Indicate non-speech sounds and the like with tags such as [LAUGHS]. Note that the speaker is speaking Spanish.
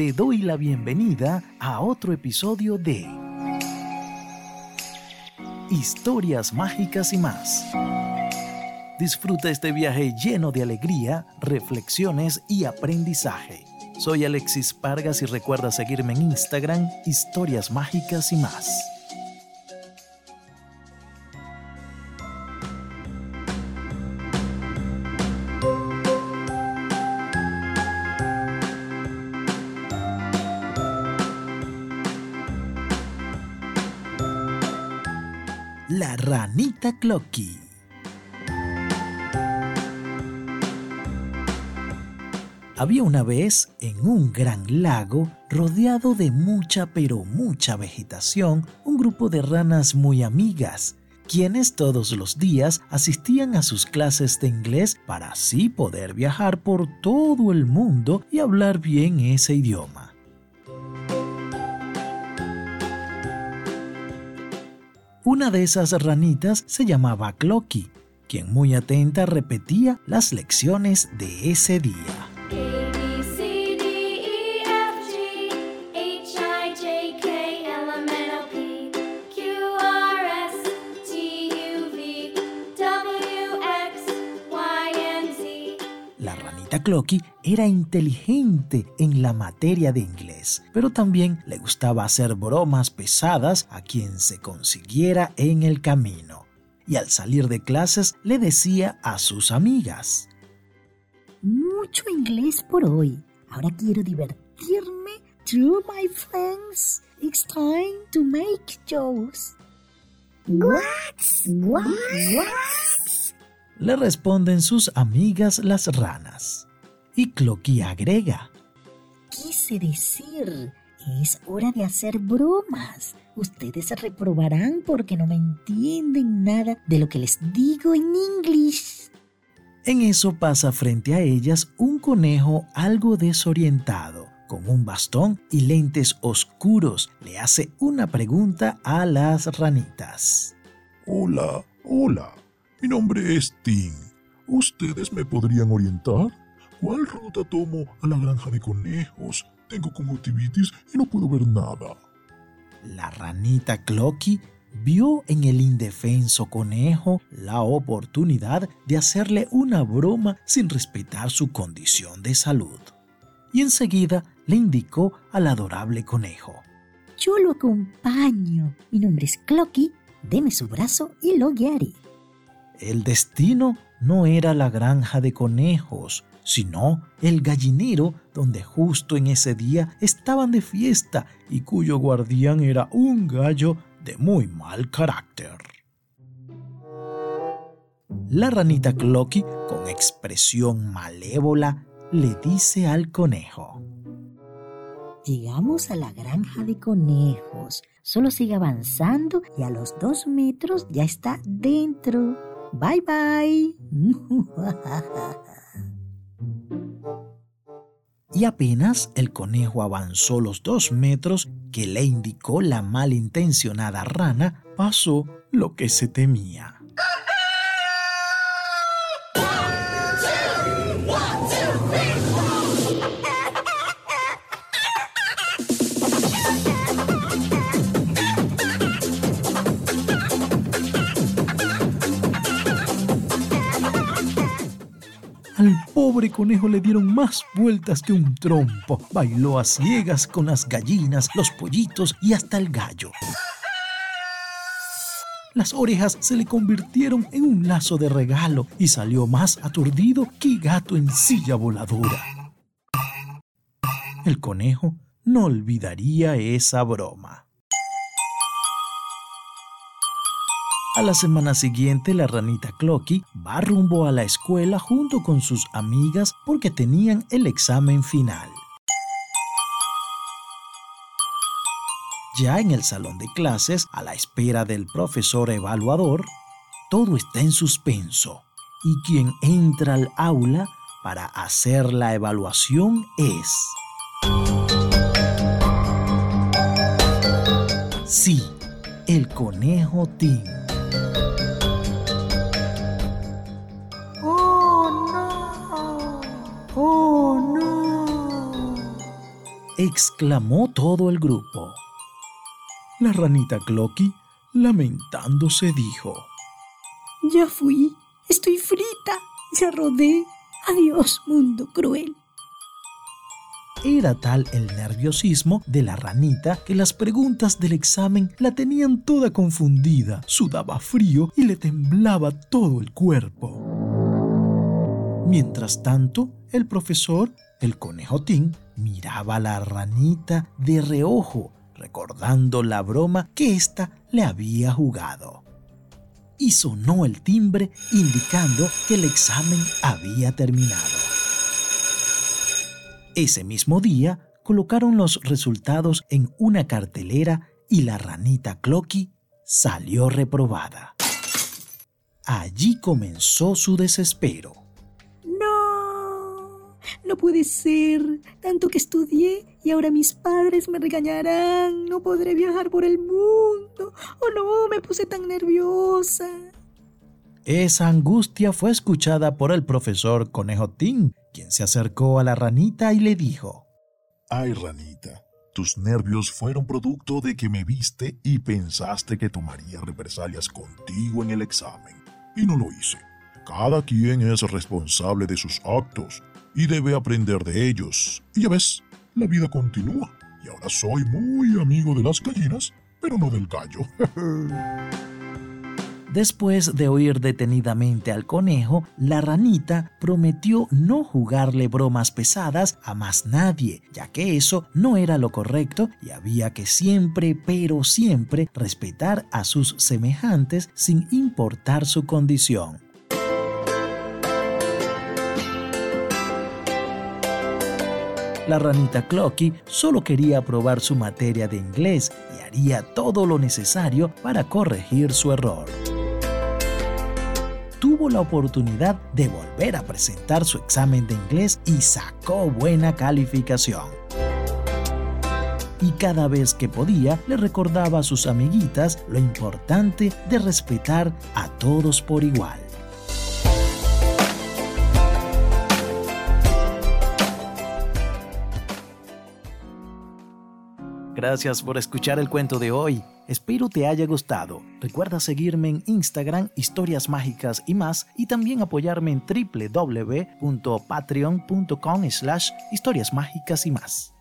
te doy la bienvenida a otro episodio de Historias Mágicas y más. Disfruta este viaje lleno de alegría, reflexiones y aprendizaje. Soy Alexis Pargas y recuerda seguirme en Instagram, Historias Mágicas y más. Ranita Clocky. Había una vez en un gran lago rodeado de mucha pero mucha vegetación un grupo de ranas muy amigas, quienes todos los días asistían a sus clases de inglés para así poder viajar por todo el mundo y hablar bien ese idioma. Una de esas ranitas se llamaba Clocky, quien muy atenta repetía las lecciones de ese día. La ranita Clocky era inteligente en la materia de inglés, pero también le gustaba hacer bromas pesadas a quien se consiguiera en el camino. Y al salir de clases le decía a sus amigas, Mucho inglés por hoy. Ahora quiero divertirme. True, my friends. It's time to make jokes. What? What? le responden sus amigas las ranas. Y Clocky agrega, Quise decir, es hora de hacer bromas. Ustedes se reprobarán porque no me entienden nada de lo que les digo en inglés. En eso pasa frente a ellas un conejo algo desorientado, con un bastón y lentes oscuros. Le hace una pregunta a las ranitas. Hola, hola. Mi nombre es Tim. ¿Ustedes me podrían orientar? ¿Cuál ruta tomo a la granja de conejos? Tengo conjuntivitis y no puedo ver nada. La ranita Clocky vio en el indefenso conejo la oportunidad de hacerle una broma sin respetar su condición de salud. Y enseguida le indicó al adorable conejo. Yo lo acompaño. Mi nombre es Clocky. Deme su brazo y lo guiaré. El destino no era la granja de conejos, sino el gallinero donde justo en ese día estaban de fiesta y cuyo guardián era un gallo de muy mal carácter. La ranita Clocky, con expresión malévola, le dice al conejo. Llegamos a la granja de conejos. Solo sigue avanzando y a los dos metros ya está dentro. Bye bye. [LAUGHS] Y apenas el conejo avanzó los dos metros que le indicó la malintencionada rana, pasó lo que se temía. Conejo le dieron más vueltas que un trompo. Bailó a ciegas con las gallinas, los pollitos y hasta el gallo. Las orejas se le convirtieron en un lazo de regalo y salió más aturdido que gato en silla voladora. El conejo no olvidaría esa broma. A la semana siguiente, la ranita Clocky va rumbo a la escuela junto con sus amigas porque tenían el examen final. Ya en el salón de clases, a la espera del profesor evaluador, todo está en suspenso y quien entra al aula para hacer la evaluación es... Sí, el conejo Tim. Exclamó todo el grupo. La ranita Clocky, lamentándose, dijo, Ya fui, estoy frita, ya rodé. Adiós, mundo cruel. Era tal el nerviosismo de la ranita que las preguntas del examen la tenían toda confundida, sudaba frío y le temblaba todo el cuerpo. Mientras tanto, el profesor, el conejotín, miraba a la ranita de reojo, recordando la broma que ésta le había jugado. Y sonó el timbre indicando que el examen había terminado. Ese mismo día colocaron los resultados en una cartelera y la ranita Clocky salió reprobada. Allí comenzó su desespero. No, puede ser. Tanto que estudié y ahora mis padres me regañarán. No podré viajar por el mundo. Oh no, me puse tan nerviosa. Esa angustia fue escuchada por el profesor Conejotín, quien se acercó a la ranita y le dijo, Ay, ranita, tus nervios fueron producto de que me viste y pensaste que tomaría represalias contigo en el examen. Y no lo hice. Cada quien es responsable de sus actos y debe aprender de ellos. Y ya ves, la vida continúa. Y ahora soy muy amigo de las gallinas, pero no del gallo. [LAUGHS] Después de oír detenidamente al conejo, la ranita prometió no jugarle bromas pesadas a más nadie, ya que eso no era lo correcto y había que siempre, pero siempre, respetar a sus semejantes sin importar su condición. La ranita Clocky solo quería probar su materia de inglés y haría todo lo necesario para corregir su error tuvo la oportunidad de volver a presentar su examen de inglés y sacó buena calificación. Y cada vez que podía le recordaba a sus amiguitas lo importante de respetar a todos por igual. Gracias por escuchar el cuento de hoy. Espero te haya gustado. Recuerda seguirme en Instagram, historias mágicas y más, y también apoyarme en www.patreon.com slash historias mágicas y más.